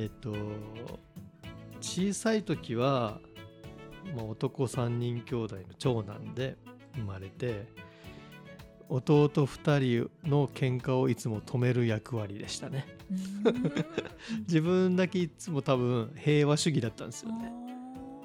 えっと小さい時は、まあ、男3人兄弟の長男で生まれて弟2人の喧嘩をいつも止める役割でした ね。自分だけいつも多分平和主義だったんですよね。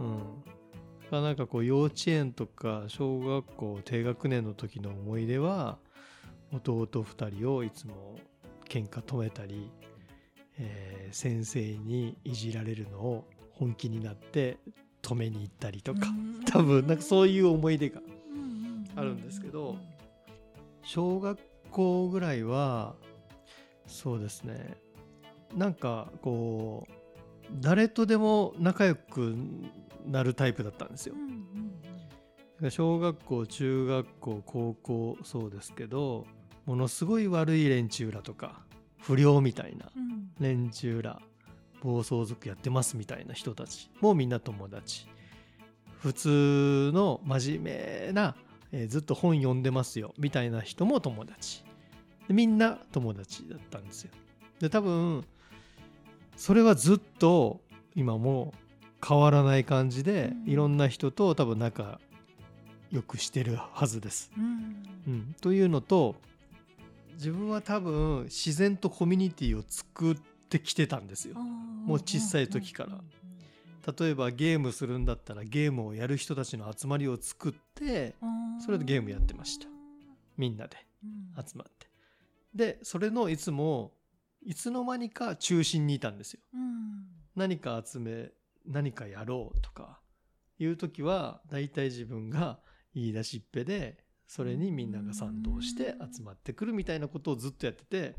うん。なんかこう幼稚園とか小学校低学年の時の思い出は弟2人をいつも喧嘩止めたり、えー、先生にいじられるのを本気になって止めに行ったりとか多分なんかそういう思い出があるんですけど小学校ぐらいはそうですねなんかこう誰とでも仲良くなるタイプだったんですよ。小学校中学校高校そうですけどものすごい悪い連中らとか不良みたいな連中ら、暴走族やってますみたいな人たちもみんな友達。普通の真面目な、えー、ずっと本読んでますよ。みたいな人も友達。みんな友達だったんですよ。で多分それはずっと今も変わらない感じで、いろんな人と多分仲良くしてるはずです。うん、うん、というのと自分は多分自然とコミュニティを作ってきてたんですよ。もう小さい時から。例えばゲームするんだったらゲームをやる人たちの集まりを作ってそれでゲームやってました。みんなで集まって。でそれのいつもいつの間にか中心にいたんですよ。何か集め何かやろうとかいう時は大体自分が言い出しっぺでそれにみんなが賛同して集まってくるみたいなことをずっとやってて。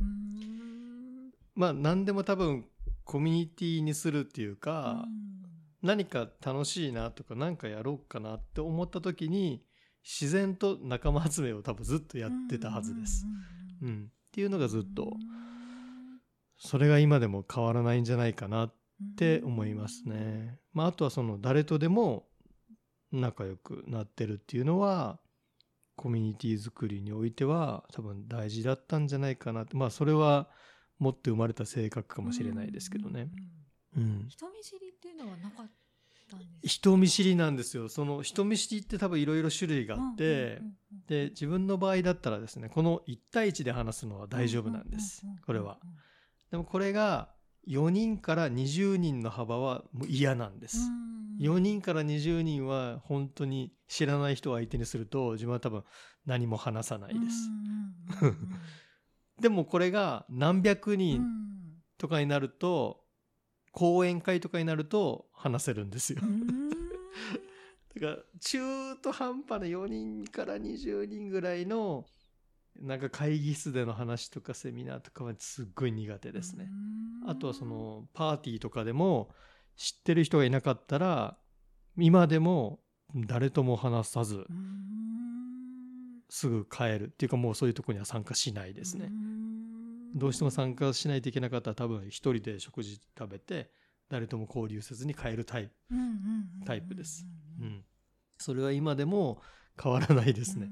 まあ何でも多分コミュニティにするっていうか何か楽しいなとか何かやろうかなって思った時に自然と仲間集めを多分ずっとやってたはずです。うん、っていうのがずっとそれが今でも変わらないんじゃないかなって思いますね。まあ、あとはその誰とでも仲良くなってるっていうのはコミュニティ作りにおいては多分大事だったんじゃないかなって。まあそれは持って生まれた性格かもしれないですけどね。うん、人見知りっていうのはなかったんです人見知りなんですよ。その人見知りって多分いろいろ種類があって、で自分の場合だったらですねこの1対1で話すのは大丈夫なんです。これは。でもこれが4人から20人の幅はもう嫌なんです。4人から20人は本当に知らない人を相手にすると自分は多分何も話さないです。でもこれが何百人とかになると講演会とかになると話せるんですよ。だから中途半端な4人から20人ぐらいのなんか会議室での話とかセミナーとかはすっごい苦手ですね。あとはそのパーティーとかでも知ってる人がいなかったら今でも誰とも話さずすぐ帰るっていうかもうそういうとこには参加しないですね。どうしても参加しないといけなかったら多分一人で食事食べて誰とも交流せずに帰るタイプタイプです。うん、それは今でも変わらないですね。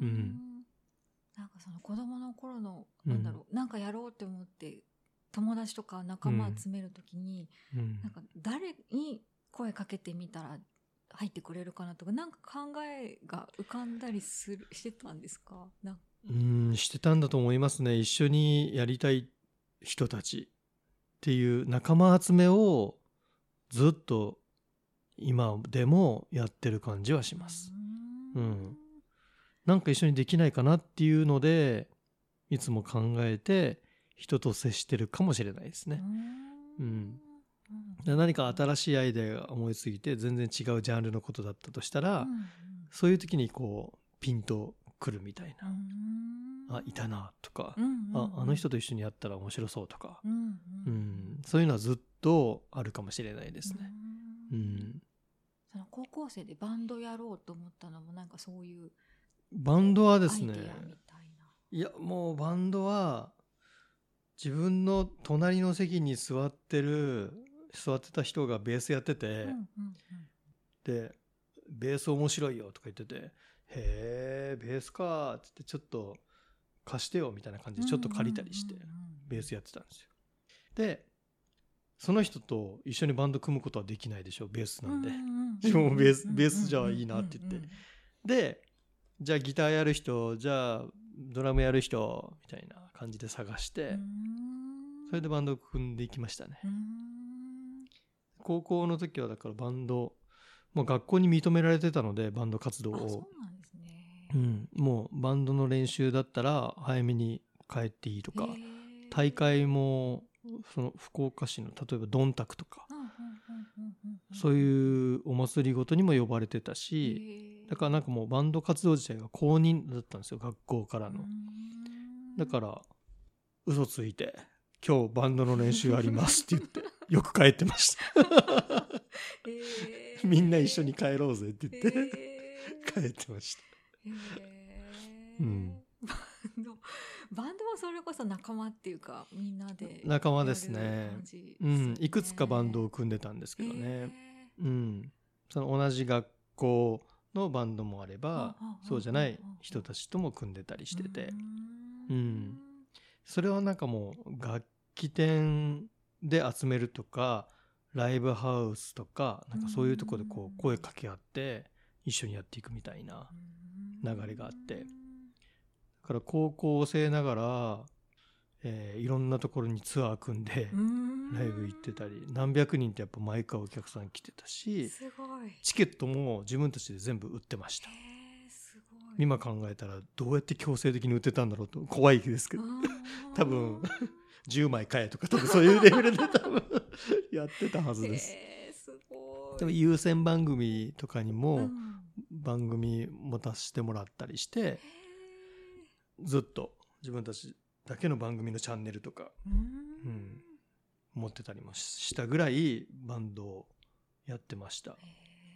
うん。かその子供の頃のなんだろう、うん、なんかやろうって思って友達とか仲間集めるときに、うん、なんか誰に声かけてみたら入ってくれるかなとか、なんか考えが浮かんだりする、してたんですか？うん、してたんだと思いますね。一緒にやりたい人たちっていう仲間集めをずっと今でもやってる感じはします。うん。なんか一緒にできないかなっていうので、いつも考えて、人と接してるかもしれないですね。うん、何か新しいアイデアが思いついて全然違うジャンルのことだったとしたら、うん、そういう時にこうピンとくるみたいな、あいたなとか、ああの人と一緒にやったら面白そうとか、うんそういうのはずっとあるかもしれないですね。うん。その高校生でバンドやろうと思ったのもなんかそういうバンドはですねいやもうバンドは自分の隣の席に座ってる座ってた人がベースやってて、うんうんうん、で「ベース面白いよ」とか言ってて「へえベースか」っつってちょっと貸してよみたいな感じでちょっと借りたりしてベースやってたんですよ。でその人と一緒にバンド組むことはできないでしょベースなんで、うんうんもベースベースじゃいいなって言ってでじゃあギターやる人じゃあドラムやる人みたいな感じで探して、うん。それでバンドを組んでいきましたね、うん。高校の時はだからバンドもう学校に認められてたのでバンド活動を。うん、もうバンドの練習だったら早めに帰っていいとか、大会もその福岡市の例えばドンタクとか、そうういうお祭りごとにも呼ばれてたし、だからなんかもうバンド活動自体が公認だったんですよ学校からの、だからら嘘ついて「今日バンドの練習あります」って言って よく帰ってました。みんな一緒に帰ろうぜって言って、帰ってました。うん。バンドバンドもそれこそ仲間っていうかみんなで仲間ですね。やる感じですうんいくつかバンドを組んでたんですけどね、へうん、その同じ学校のバンドもあればそうじゃない人たちとも組んでたりーしてて。ううん。ん。それはなんかもう楽器店で集めるとかライブハウスとかなんかそういうところでこうんう声かけ合って一緒にやっていくみたいな流れがあって。だから高校生ながら、えーいろんなところにツアー組んでうん。ライブ行ってたり何百人ってやっぱ毎回お客さん来てたしチケットも自分たちで全部売ってました。今考えたらどうやって強制的に売ってたんだろうと怖いですけど。多分10枚買えとか多分そういうレベルで多分 やってたはずです。でも優先番組とかにうもん。番組持たせてもらったりしてへずっと自分たちだけの番組のチャンネルとかーうん。うん持ってたりもしたぐらいバンドをやってました。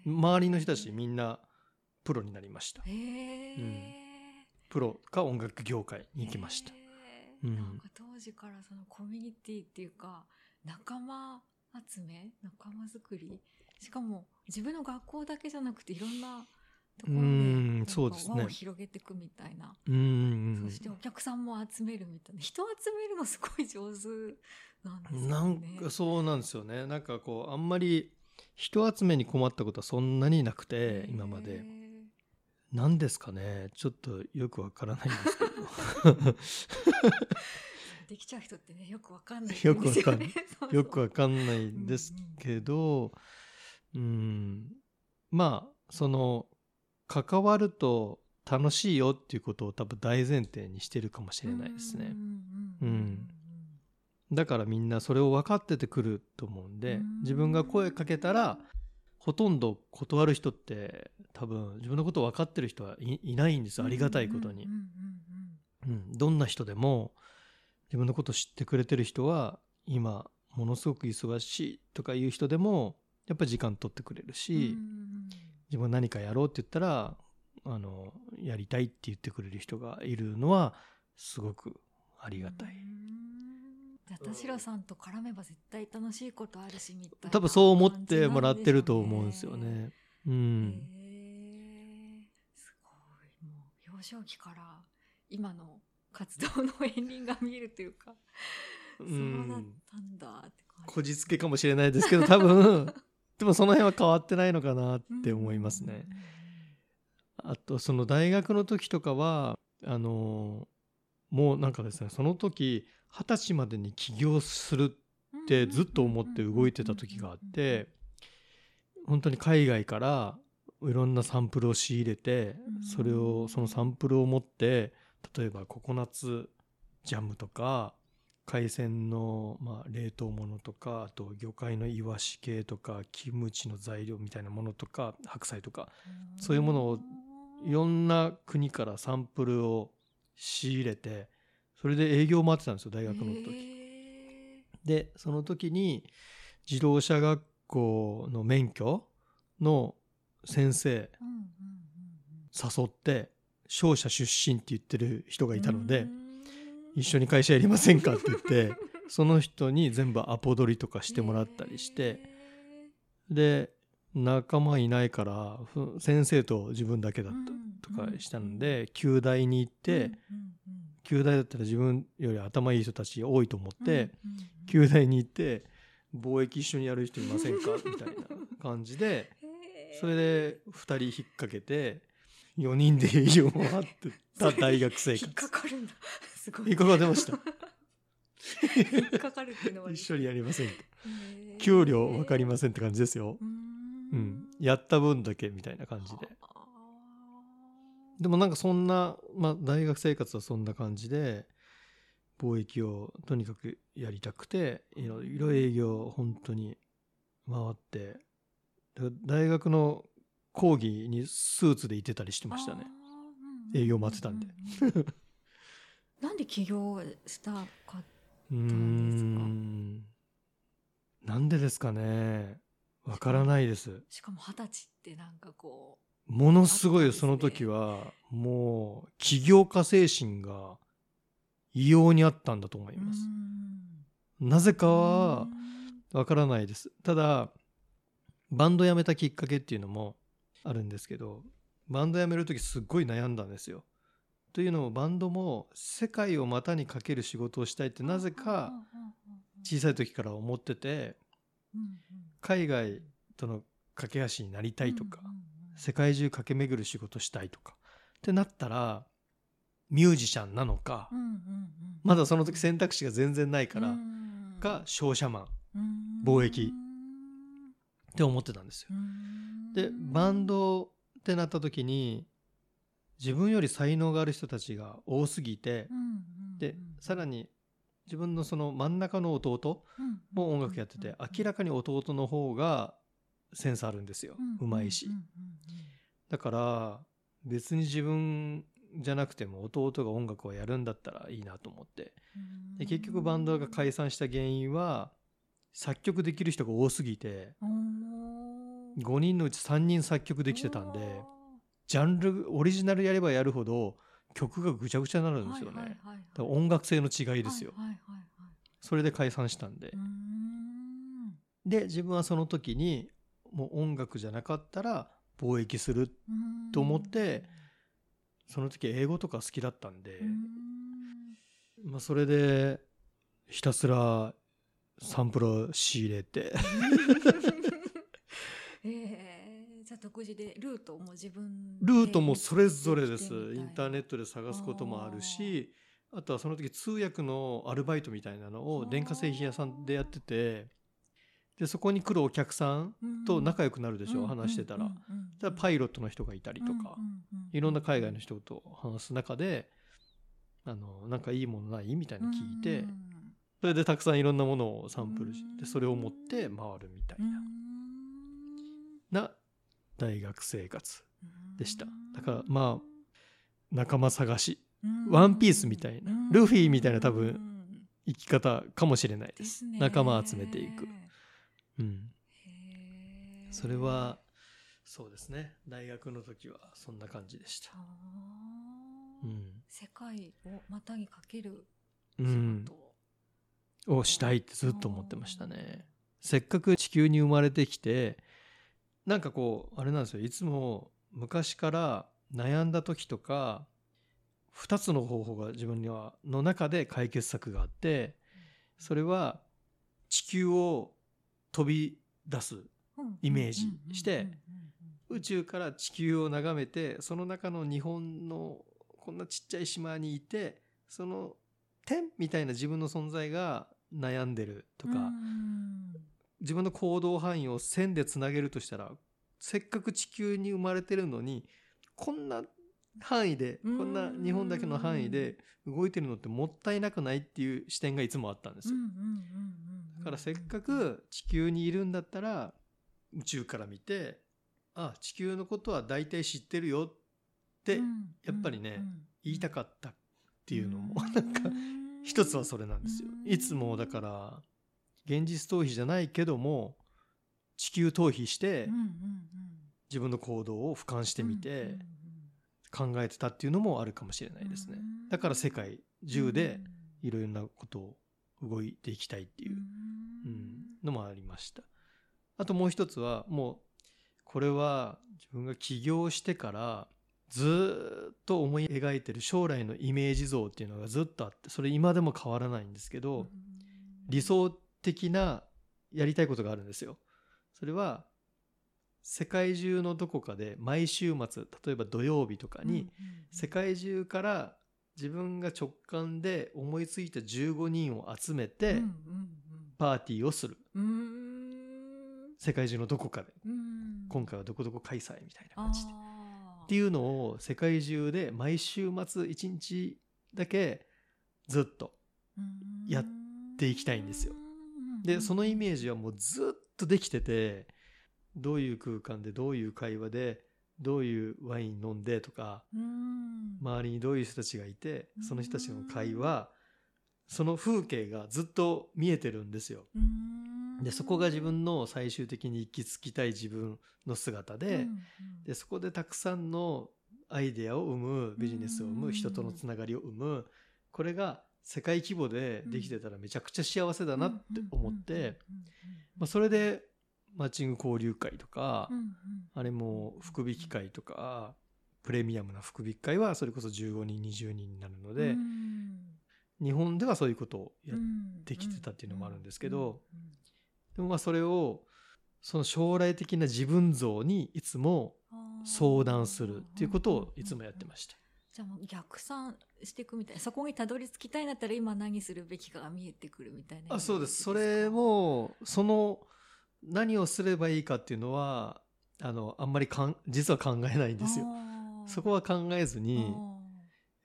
周りの人たちみんなプロになりました。へー。プロか音楽業界に行きました。うん。なんか当時からそのコミュニティっていうか仲間集め？仲間作り？しかも自分の学校だけじゃなくていろんなところそうですね。輪を広げていくみたいな、うん。うんうんそしてお客さんも集めるみたいな。人集めるのすごい上手なんですよね。なんかそうなんですよね。なんかこうあんまり人集めに困ったことはそんなになくて今まで。へ何ですかね。ちょっとよくわからないんですけど。ーできちゃう人ってねよくわかんないよくわかんない。よくわかんないんです けどうん。まあその関わると楽しいよっていうことを多分大前提にしてるかもしれないですね。うんだからみんなそれを分かっててくると思うんでうん。自分が声かけたらほとんど断る人って多分自分のことを分かってる人はいいないんですよ。ありがたいことに。どんな人でも自分のこと知ってくれてる人は今ものすごく忙しいとかいう人でもやっぱり時間取ってくれるうんし、うん自分が何かやろうって言ったらあのやりたいって言ってくれる人がいるのはすごくありがたい、うん。じゃあ田代さんと絡めば絶対楽しいことあるしみたいな多分そう思ってもらってると思うんですよね。うへん、ーすごい。もう幼少期から今の活動の片鱗が見えるというか、うん。そうだったんだって感じこじつけかもしれないですけど多分でもその辺は変わってないのかなって思いますね。あとその大学の時とかはあのもうなんかですねその時二十歳までに起業するってずっと思って動いてた時があって本当に海外からいろんなサンプルを仕入れてうん。それをそのサンプルを持って例えばココナッツジャムとか海鮮のまあ冷凍物とかあと魚介のイワシ系とかキムチの材料みたいなものとか白菜とかそういうものをいろんな国からサンプルを仕入れてそれで営業を回ってたんですよ大学の時。へでその時に自動車学校の免許の先生誘って商社出身って言ってる人がうんいたのでうん一緒に会社やりませんかって言ってその人に全部アポ取りとかしてもらったりしてで仲間いないからふ先生と自分だけだったとかしたので旧大に行って旧大だったら自分より頭いい人たち多いと思って旧大に行って貿易一緒にやる人いませんかみたいな感じでそれで2人引っ掛けて4人で営業回ってた大学生活。引っかかるんだすごい。引っかかってました？かかるっていうのは一緒にやりませんか？給料分かりませんって感じですよ。うー、ん。うん、やった分だけみたいな感じで。あでもなんかそんな、まあ、大学生活はそんな感じで貿易をとにかくやりたくていろいろ営業を本当に回ってだ大学の講義にスーツで行ってたりしてーましたね。営業待ってたんで。うううんなんで起業したかうーんですか？ん。なんでですかね。わからないです。しかも二十歳ってなんかこものすごいその時はもう起業家精神が異様にあったんだと思いうます。うん。なぜかうはん。わからないです。ただバンド辞めたきっかけっていうのもあるんですけどバンド辞める時すっごい悩んだんですよというのもバンドも世界を股にかける仕事をしたいってなぜか小さい時から思ってて海外との架け橋になりたいとか世界中駆け巡る仕事したいとかってなったらミュージシャンなのかまだその時選択肢が全然ないからうんか商社マン貿易。て思ってたんですよ。うん。でバンドってなった時に自分より才能がある人たちが多すぎてでさらに自分のその真ん中の弟うんも音楽やってて明らかに弟の方がセンスあるんですよ。うまいし。だから別に自分じゃなくても弟が音楽をやるんだったらいいなと思って。うんで結局バンドが解散した原因は作曲できる人が多すぎてうん。5人のうち3人作曲できてたんでジャンルオリジナルやればやるほど曲がぐちゃぐちゃになるんですよね、はいはいはいはい。だから音楽性の違いですよ、はいはいはいはい。それで解散したんで。で自分はその時にもう音楽じゃなかったら貿易するうんと思ってその時英語とか好きだったんで、うん。まあ、それでひたすらサンプルを仕入れて 独自でルートも自分でルートもそれぞれです。インターネットで探すこともあるしあとはその時通訳のアルバイトみたいなのを電化製品屋さんでやっててでそこに来るお客さんと仲良くなるでしょ、話してたら。じゃあパイロットの人がいたりとか、いろんな海外の人と話す中であのなんかいいものないみたいなの聞いて、それでたくさんいろんなものをサンプルしてそれを持って回るみたいなな大学生活でした。だからまあ仲間探し。ワンピースみたいなルフィみたいな多分生き方かもしれないです。仲間集めていく、うん、それはそうですね。大学の時はそんな感じでした、うん。世界をまたぎかける仕うん、事を。したいってずっと思ってましたね。せっかく地球に生まれてきてなんかこうあれなんですよ。いつも昔から悩んだ時とか2つの方法が自分にはの中で解決策があってそれは地球を飛び出すイメージして宇宙から地球を眺めてその中の日本のこんなちっちゃい島にいてその点みたいな自分の存在が悩んでるとか、自分の行動範囲を線でつなげるとしたらせっかく地球に生まれてるのにこんな範囲でこんな日本だけの範囲で動いてるのってもったいなくないっていう視点がいつもあったんですよ。だからせっかく地球にいるんだったら宇宙から見てあ地球のことは大体知ってるよってやっぱりね言いたかったっていうのもなんか一つはそれなんですよ。いつもだから現実逃避じゃないけども地球逃避して自分の行動を俯瞰してみて考えてたっていうのもあるかもしれないですね。だから世界中でいろいろなことを動いていきたいっていう、うん、のもありました。あともう一つはもうこれは自分が起業してからずっと思い描いてる将来のイメージ像っていうのがずっとあってそれ今でも変わらないんですけど理想的なやりたいことがあるんですよ。それは世界中のどこかで毎週末例えば土曜日とかに世界中から自分が直感で思いついた15人を集めてパーティーをする。世界中のどこかで今回はどこどこ開催みたいな感じで。っていうのを世界中で毎週末1日だけずっとやっていきたいんですよ。でそのイメージはもうずっとできててどういう空間でどういう会話でどういうワイン飲んでとか周りにどういう人たちがいてその人たちの会話その風景がずっと見えてるんですよ。でそこが自分の最終的に行き着きたい自分の姿で,、でそこでたくさんのアイデアを生むビジネスを生む人とのつながりを生むこれが世界規模でできてたらめちゃくちゃ幸せだなって思ってまあそれでマッチング交流会とか、あれも福引き会とかプレミアムな福引き会はそれこそ15人20人になるので、日本ではそういうことをやってきてたっていうのもあるんですけど、でもまあそれをその将来的な自分像にいつも相談するっていうことをいつもやってました。じゃあ逆算していくみたいな。そこにたどり着きたいんだったら今何するべきかが見えてくるみたいな。あそうです。それもその何をすればいいかっていうのはあのあんまりかん実は考えないんですよ。そこは考えずに、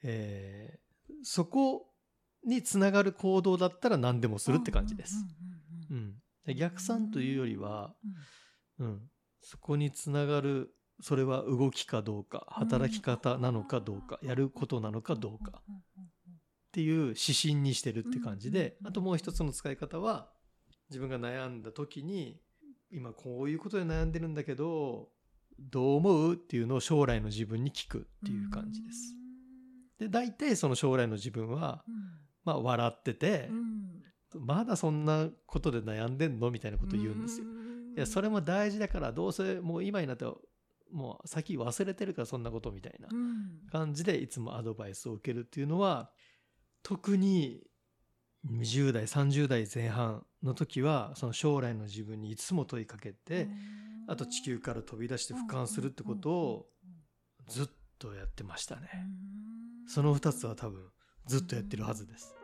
えー、そこにつながる行動だったら何でもするって感じです。逆算というよりは、うん、そこにつながるそれは動きかどうか働き方なのかどうかやることなのかどうか。っていう指針にしてるって感じであともう一つの使い方は自分が悩んだ時に今こういうことで悩んでるんだけどどう思うっていうのを将来の自分に聞くっていう感じです。で大体その将来の自分は、まあ笑ってて、まだそんなことで悩んでんのみたいなこと言うんですよ。いやそれも大事だからどうせもう今になってもう先忘れてるからそんなことみたいな感じでいつもアドバイスを受けるっていうのは特に20代30代前半の時はその将来の自分にいつも問いかけてあと地球から飛び出して俯瞰するってことをずっとやってましたね。その2つは多分ずっとやってるはずです